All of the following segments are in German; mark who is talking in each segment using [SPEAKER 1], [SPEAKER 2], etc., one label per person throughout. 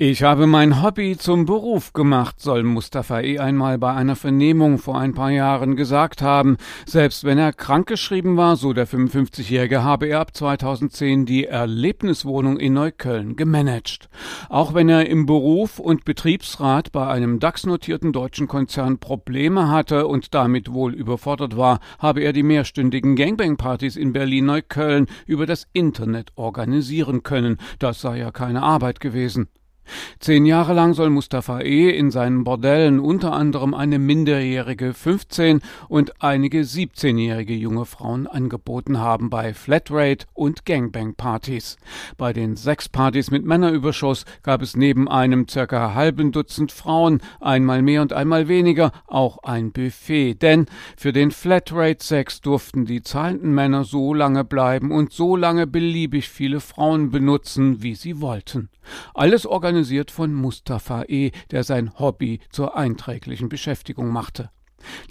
[SPEAKER 1] Ich habe mein Hobby zum Beruf gemacht, soll Mustafa E. einmal bei einer Vernehmung vor ein paar Jahren gesagt haben. Selbst wenn er krankgeschrieben war, so der 55-Jährige, habe er ab 2010 die Erlebniswohnung in Neukölln gemanagt. Auch wenn er im Beruf und Betriebsrat bei einem DAX-notierten deutschen Konzern Probleme hatte und damit wohl überfordert war, habe er die mehrstündigen Gangbang-Partys in Berlin-Neukölln über das Internet organisieren können. Das sei ja keine Arbeit gewesen. Zehn Jahre lang soll Mustafa E. in seinen Bordellen unter anderem eine minderjährige 15- und einige 17-jährige junge Frauen angeboten haben bei Flatrate und Gangbang-Partys. Bei den Sexpartys mit Männerüberschuss gab es neben einem circa halben Dutzend Frauen, einmal mehr und einmal weniger, auch ein Buffet, denn für den Flatrate-Sex durften die zahlenden Männer so lange bleiben und so lange beliebig viele Frauen benutzen, wie sie wollten. Alles organisiert von Mustafa E., der sein Hobby zur einträglichen Beschäftigung machte.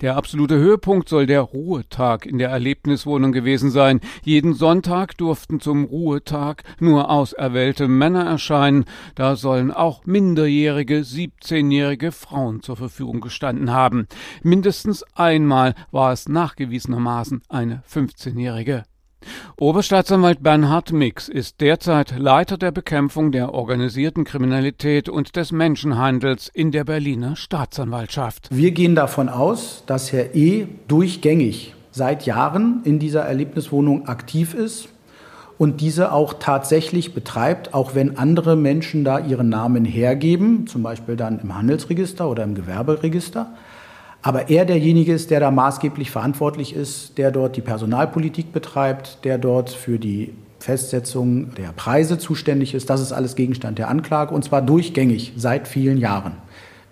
[SPEAKER 1] Der absolute Höhepunkt soll der Ruhetag in der Erlebniswohnung gewesen sein. Jeden Sonntag durften zum Ruhetag nur auserwählte Männer erscheinen. Da sollen auch minderjährige, 17-jährige Frauen zur Verfügung gestanden haben. Mindestens einmal war es nachgewiesenermaßen eine 15-jährige. Oberstaatsanwalt Bernhard Mix ist derzeit Leiter der Bekämpfung der organisierten Kriminalität und des Menschenhandels in der Berliner Staatsanwaltschaft.
[SPEAKER 2] Wir gehen davon aus, dass Herr E. durchgängig seit Jahren in dieser Erlebniswohnung aktiv ist und diese auch tatsächlich betreibt, auch wenn andere Menschen da ihren Namen hergeben, zum Beispiel dann im Handelsregister oder im Gewerberegister aber er derjenige ist, der da maßgeblich verantwortlich ist, der dort die Personalpolitik betreibt, der dort für die Festsetzung der Preise zuständig ist. Das ist alles Gegenstand der Anklage und zwar durchgängig seit vielen Jahren.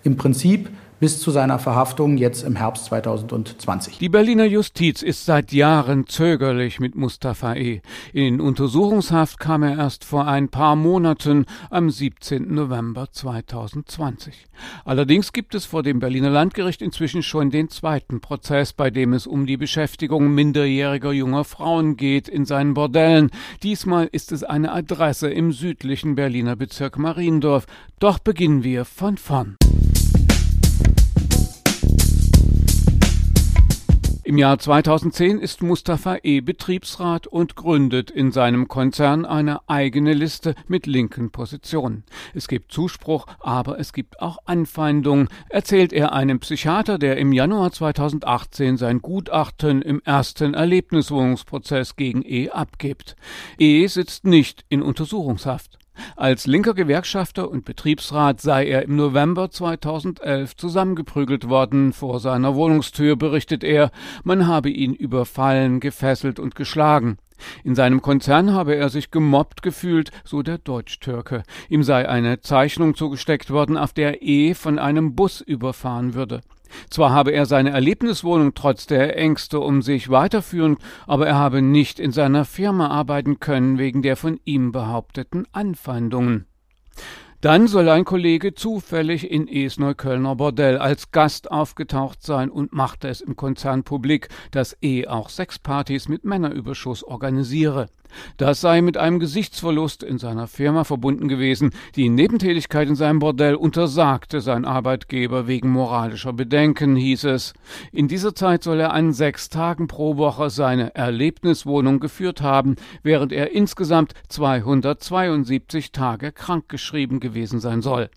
[SPEAKER 2] Im Prinzip bis zu seiner Verhaftung jetzt im Herbst 2020.
[SPEAKER 1] Die Berliner Justiz ist seit Jahren zögerlich mit Mustafa E. In Untersuchungshaft kam er erst vor ein paar Monaten am 17. November 2020. Allerdings gibt es vor dem Berliner Landgericht inzwischen schon den zweiten Prozess, bei dem es um die Beschäftigung minderjähriger junger Frauen geht in seinen Bordellen. Diesmal ist es eine Adresse im südlichen Berliner Bezirk Mariendorf. Doch beginnen wir von vorn. Im Jahr 2010 ist Mustafa E. Betriebsrat und gründet in seinem Konzern eine eigene Liste mit linken Positionen. Es gibt Zuspruch, aber es gibt auch Anfeindungen, erzählt er einem Psychiater, der im Januar 2018 sein Gutachten im ersten Erlebniswohnungsprozess gegen E. abgibt. E. sitzt nicht in Untersuchungshaft. Als linker Gewerkschafter und Betriebsrat sei er im November 2011 zusammengeprügelt worden vor seiner Wohnungstür, berichtet er, man habe ihn überfallen, gefesselt und geschlagen. In seinem Konzern habe er sich gemobbt gefühlt, so der Deutsch-Türke. Ihm sei eine Zeichnung zugesteckt worden, auf der E von einem Bus überfahren würde. Zwar habe er seine Erlebniswohnung trotz der Ängste um sich weiterführen, aber er habe nicht in seiner Firma arbeiten können wegen der von ihm behaupteten Anfeindungen. Dann soll ein Kollege zufällig in Es Neuköllner Bordell als Gast aufgetaucht sein und machte es im Konzern publik, dass E auch Sexpartys mit Männerüberschuss organisiere. Das sei mit einem Gesichtsverlust in seiner Firma verbunden gewesen. Die Nebentätigkeit in seinem Bordell untersagte sein Arbeitgeber wegen moralischer Bedenken, hieß es. In dieser Zeit soll er an sechs Tagen pro Woche seine Erlebniswohnung geführt haben, während er insgesamt 272 Tage krankgeschrieben gewesen sein soll.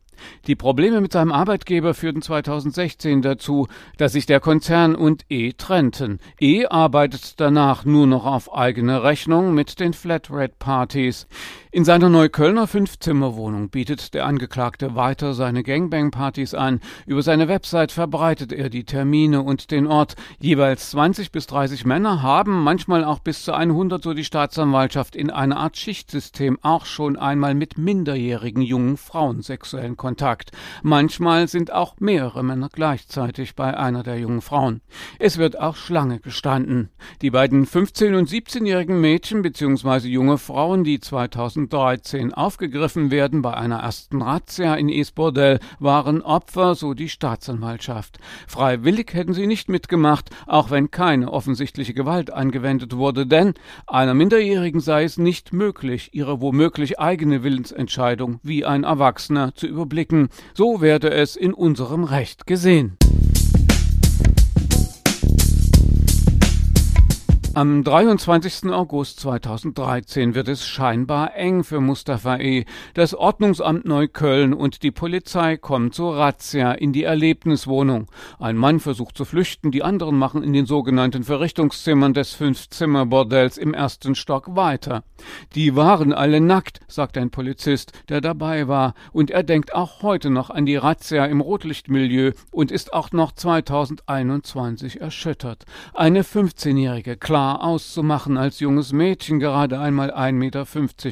[SPEAKER 1] Die Probleme mit seinem Arbeitgeber führten 2016 dazu, dass sich der Konzern und E trennten. E arbeitet danach nur noch auf eigene Rechnung mit den Flatrate-Partys. In seiner Neuköllner Fünfzimmerwohnung bietet der Angeklagte weiter seine Gangbang-Partys an. Über seine Website verbreitet er die Termine und den Ort. Jeweils 20 bis 30 Männer haben, manchmal auch bis zu 100, so die Staatsanwaltschaft, in einer Art Schichtsystem auch schon einmal mit minderjährigen jungen Frauen sexuellen Kontakt Kontakt. Manchmal sind auch mehrere Männer gleichzeitig bei einer der jungen Frauen. Es wird auch Schlange gestanden. Die beiden 15- und 17-jährigen Mädchen bzw. junge Frauen, die 2013 aufgegriffen werden bei einer ersten Razzia in Esbordell, waren Opfer, so die Staatsanwaltschaft. Freiwillig hätten sie nicht mitgemacht, auch wenn keine offensichtliche Gewalt angewendet wurde, denn einer Minderjährigen sei es nicht möglich, ihre womöglich eigene Willensentscheidung wie ein Erwachsener zu überblicken. So werde es in unserem Recht gesehen. Am 23. August 2013 wird es scheinbar eng für Mustafa E. Das Ordnungsamt Neukölln und die Polizei kommen zur Razzia in die Erlebniswohnung. Ein Mann versucht zu flüchten, die anderen machen in den sogenannten Verrichtungszimmern des Fünfzimmerbordells im ersten Stock weiter. Die waren alle nackt, sagt ein Polizist, der dabei war, und er denkt auch heute noch an die Razzia im Rotlichtmilieu und ist auch noch 2021 erschüttert. Eine 15-jährige, klar auszumachen als junges Mädchen, gerade einmal 1,50 Meter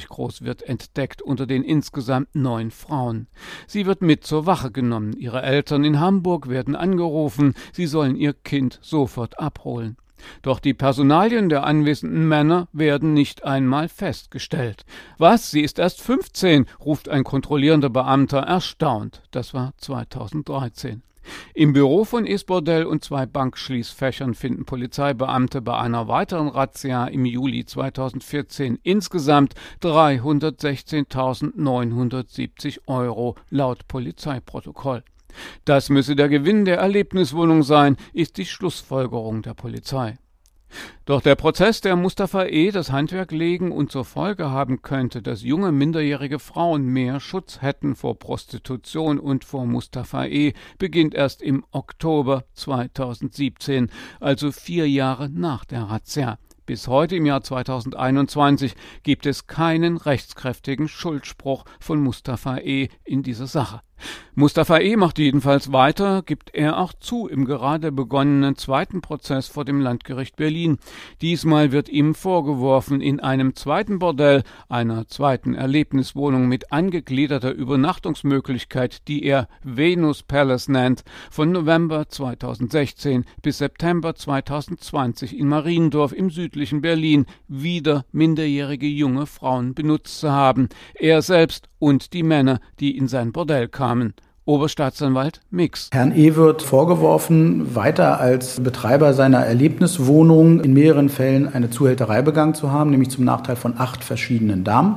[SPEAKER 1] groß, wird entdeckt unter den insgesamt neun Frauen. Sie wird mit zur Wache genommen. Ihre Eltern in Hamburg werden angerufen. Sie sollen ihr Kind sofort abholen. Doch die Personalien der anwesenden Männer werden nicht einmal festgestellt. Was? Sie ist erst 15, ruft ein kontrollierender Beamter erstaunt. Das war 2013. Im Büro von Isbordell und zwei Bankschließfächern finden Polizeibeamte bei einer weiteren Razzia im Juli 2014 insgesamt 316.970 Euro laut Polizeiprotokoll. Das müsse der Gewinn der Erlebniswohnung sein, ist die Schlussfolgerung der Polizei. Doch der Prozess, der Mustafa E. das Handwerk legen und zur Folge haben könnte, dass junge minderjährige Frauen mehr Schutz hätten vor Prostitution und vor Mustafa E., beginnt erst im Oktober 2017, also vier Jahre nach der Razzia. Bis heute im Jahr 2021 gibt es keinen rechtskräftigen Schuldspruch von Mustafa E. in dieser Sache. Mustafa E. macht jedenfalls weiter, gibt er auch zu im gerade begonnenen zweiten Prozess vor dem Landgericht Berlin. Diesmal wird ihm vorgeworfen, in einem zweiten Bordell, einer zweiten Erlebniswohnung mit angegliederter Übernachtungsmöglichkeit, die er Venus Palace nennt, von November 2016 bis September 2020 in Mariendorf im südlichen Berlin wieder minderjährige junge Frauen benutzt zu haben. Er selbst und die Männer, die in sein Bordell kamen. Oberstaatsanwalt Mix.
[SPEAKER 2] Herrn E. wird vorgeworfen, weiter als Betreiber seiner Erlebniswohnung in mehreren Fällen eine Zuhälterei begangen zu haben, nämlich zum Nachteil von acht verschiedenen Damen.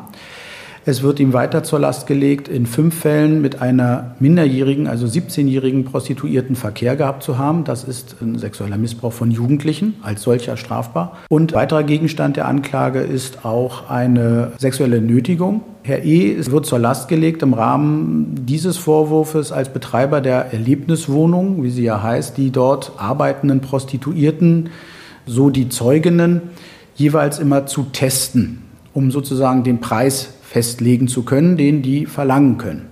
[SPEAKER 2] Es wird ihm weiter zur Last gelegt, in fünf Fällen mit einer minderjährigen, also 17-jährigen Prostituierten Verkehr gehabt zu haben. Das ist ein sexueller Missbrauch von Jugendlichen, als solcher strafbar. Und weiterer Gegenstand der Anklage ist auch eine sexuelle Nötigung. Herr E. wird zur Last gelegt im Rahmen dieses Vorwurfs als Betreiber der Erlebniswohnung, wie sie ja heißt, die dort arbeitenden Prostituierten, so die Zeuginnen, jeweils immer zu testen, um sozusagen den Preis festlegen zu können, den die verlangen können.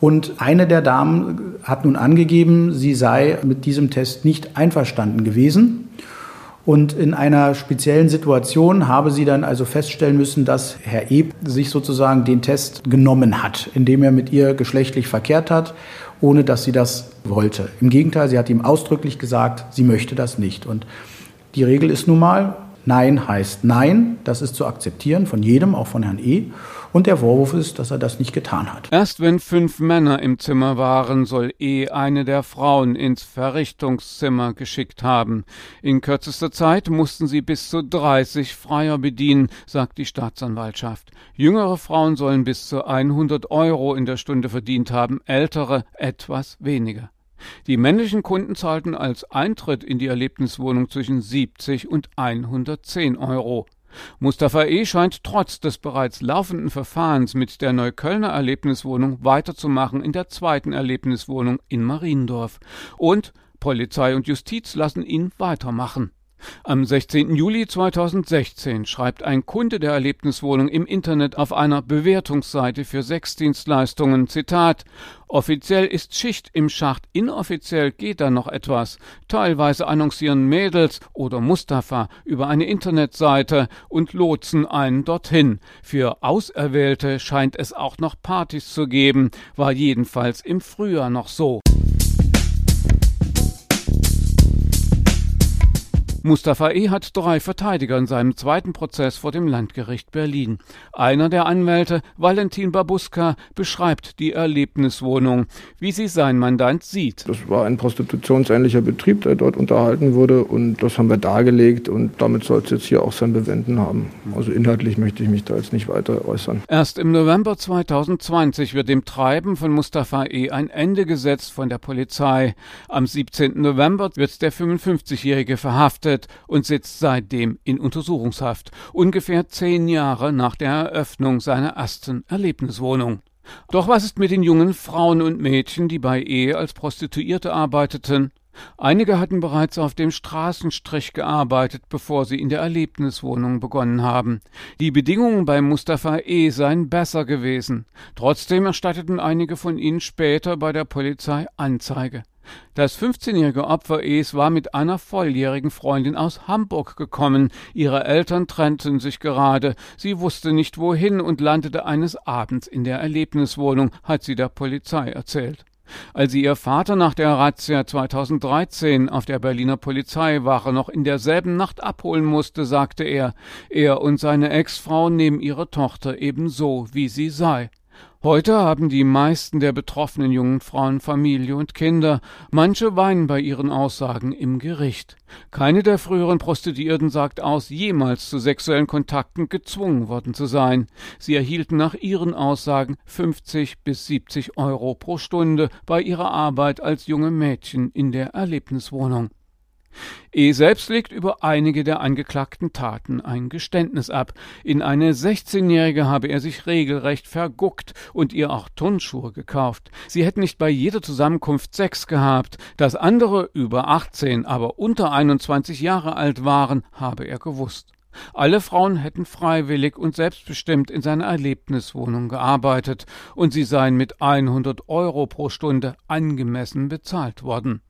[SPEAKER 2] Und eine der Damen hat nun angegeben, sie sei mit diesem Test nicht einverstanden gewesen. Und in einer speziellen Situation habe sie dann also feststellen müssen, dass Herr E. sich sozusagen den Test genommen hat, indem er mit ihr geschlechtlich verkehrt hat, ohne dass sie das wollte. Im Gegenteil, sie hat ihm ausdrücklich gesagt, sie möchte das nicht. Und die Regel ist nun mal, Nein heißt Nein. Das ist zu akzeptieren von jedem, auch von Herrn E. Und der Vorwurf ist, dass er das nicht getan hat.
[SPEAKER 1] Erst wenn fünf Männer im Zimmer waren, soll E eine der Frauen ins Verrichtungszimmer geschickt haben. In kürzester Zeit mussten sie bis zu 30 Freier bedienen, sagt die Staatsanwaltschaft. Jüngere Frauen sollen bis zu 100 Euro in der Stunde verdient haben, ältere etwas weniger. Die männlichen Kunden zahlten als Eintritt in die Erlebniswohnung zwischen 70 und 110 Euro. Mustafa E. scheint trotz des bereits laufenden Verfahrens mit der Neuköllner Erlebniswohnung weiterzumachen in der zweiten Erlebniswohnung in Mariendorf. Und Polizei und Justiz lassen ihn weitermachen. Am 16. Juli 2016 schreibt ein Kunde der Erlebniswohnung im Internet auf einer Bewertungsseite für Sexdienstleistungen Zitat Offiziell ist Schicht im Schacht, inoffiziell geht da noch etwas. Teilweise annoncieren Mädels oder Mustafa über eine Internetseite und lotsen einen dorthin. Für Auserwählte scheint es auch noch Partys zu geben, war jedenfalls im Frühjahr noch so. Mustafa E. hat drei Verteidiger in seinem zweiten Prozess vor dem Landgericht Berlin. Einer der Anwälte, Valentin Babuska, beschreibt die Erlebniswohnung, wie sie sein Mandant sieht.
[SPEAKER 3] Das war ein prostitutionsähnlicher Betrieb, der dort unterhalten wurde und das haben wir dargelegt und damit soll es jetzt hier auch sein Bewenden haben. Also inhaltlich möchte ich mich da jetzt nicht weiter äußern.
[SPEAKER 1] Erst im November 2020 wird dem Treiben von Mustafa E. ein Ende gesetzt von der Polizei. Am 17. November wird der 55-Jährige verhaftet verhaftet und sitzt seitdem in Untersuchungshaft, ungefähr zehn Jahre nach der Eröffnung seiner ersten Erlebniswohnung. Doch was ist mit den jungen Frauen und Mädchen, die bei Ehe als Prostituierte arbeiteten? Einige hatten bereits auf dem Straßenstrich gearbeitet, bevor sie in der Erlebniswohnung begonnen haben. Die Bedingungen bei Mustafa E. seien besser gewesen. Trotzdem erstatteten einige von ihnen später bei der Polizei Anzeige. Das 15-jährige Opfer Es war mit einer volljährigen Freundin aus Hamburg gekommen. Ihre Eltern trennten sich gerade. Sie wusste nicht wohin und landete eines Abends in der Erlebniswohnung, hat sie der Polizei erzählt. Als sie ihr Vater nach der Razzia 2013 auf der Berliner Polizeiwache noch in derselben Nacht abholen musste, sagte er, er und seine Ex-Frau nehmen ihre Tochter ebenso, wie sie sei. Heute haben die meisten der betroffenen jungen Frauen Familie und Kinder. Manche weinen bei ihren Aussagen im Gericht. Keine der früheren Prostituierten sagt aus, jemals zu sexuellen Kontakten gezwungen worden zu sein. Sie erhielten nach ihren Aussagen 50 bis 70 Euro pro Stunde bei ihrer Arbeit als junge Mädchen in der Erlebniswohnung. E selbst legt über einige der angeklagten Taten ein Geständnis ab. In eine 16-Jährige habe er sich regelrecht verguckt und ihr auch Turnschuhe gekauft. Sie hätten nicht bei jeder Zusammenkunft Sex gehabt. Dass andere über 18, aber unter 21 Jahre alt waren, habe er gewusst. Alle Frauen hätten freiwillig und selbstbestimmt in seiner Erlebniswohnung gearbeitet und sie seien mit 100 Euro pro Stunde angemessen bezahlt worden.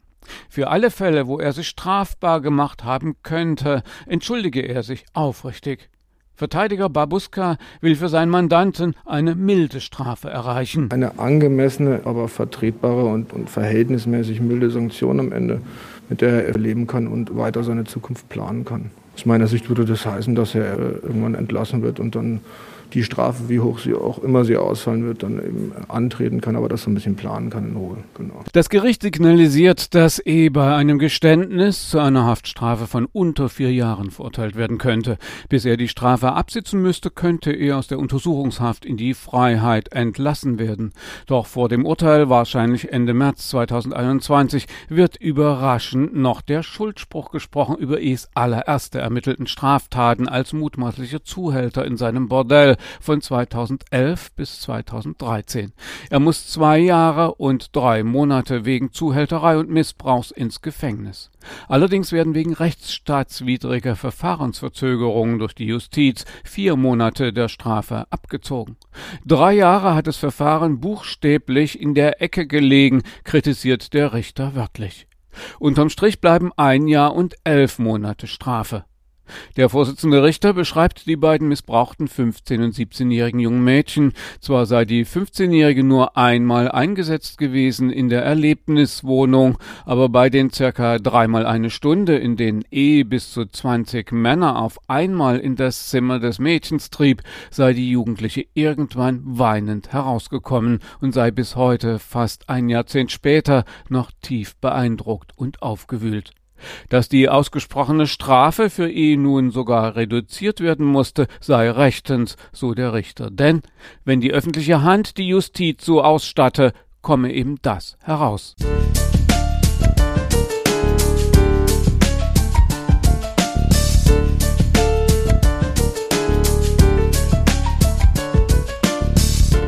[SPEAKER 1] Für alle Fälle, wo er sich strafbar gemacht haben könnte, entschuldige er sich aufrichtig. Verteidiger Babuska will für seinen Mandanten eine milde Strafe erreichen.
[SPEAKER 3] Eine angemessene, aber vertretbare und, und verhältnismäßig milde Sanktion am Ende, mit der er leben kann und weiter seine Zukunft planen kann. Aus meiner Sicht würde das heißen, dass er irgendwann entlassen wird und dann die Strafe, wie hoch sie auch immer sie ausfallen wird, dann eben antreten kann, aber das so ein bisschen planen kann in Ruhe.
[SPEAKER 1] Genau. Das Gericht signalisiert, dass E bei einem Geständnis zu einer Haftstrafe von unter vier Jahren verurteilt werden könnte. Bis er die Strafe absitzen müsste, könnte er aus der Untersuchungshaft in die Freiheit entlassen werden. Doch vor dem Urteil, wahrscheinlich Ende März 2021, wird überraschend noch der Schuldspruch gesprochen über E's allererste ermittelten Straftaten als mutmaßlicher Zuhälter in seinem Bordell von 2011 bis 2013. Er muss zwei Jahre und drei Monate wegen Zuhälterei und Missbrauchs ins Gefängnis. Allerdings werden wegen rechtsstaatswidriger Verfahrensverzögerungen durch die Justiz vier Monate der Strafe abgezogen. Drei Jahre hat das Verfahren buchstäblich in der Ecke gelegen, kritisiert der Richter wörtlich. Unterm Strich bleiben ein Jahr und elf Monate Strafe. Der Vorsitzende Richter beschreibt die beiden missbrauchten 15- und 17-jährigen jungen Mädchen. Zwar sei die 15-jährige nur einmal eingesetzt gewesen in der Erlebniswohnung, aber bei den circa dreimal eine Stunde, in denen eh bis zu 20 Männer auf einmal in das Zimmer des Mädchens trieb, sei die Jugendliche irgendwann weinend herausgekommen und sei bis heute, fast ein Jahrzehnt später, noch tief beeindruckt und aufgewühlt. Dass die ausgesprochene Strafe für ihn nun sogar reduziert werden musste, sei rechtens, so der Richter. Denn wenn die öffentliche Hand die Justiz so ausstatte, komme eben das heraus.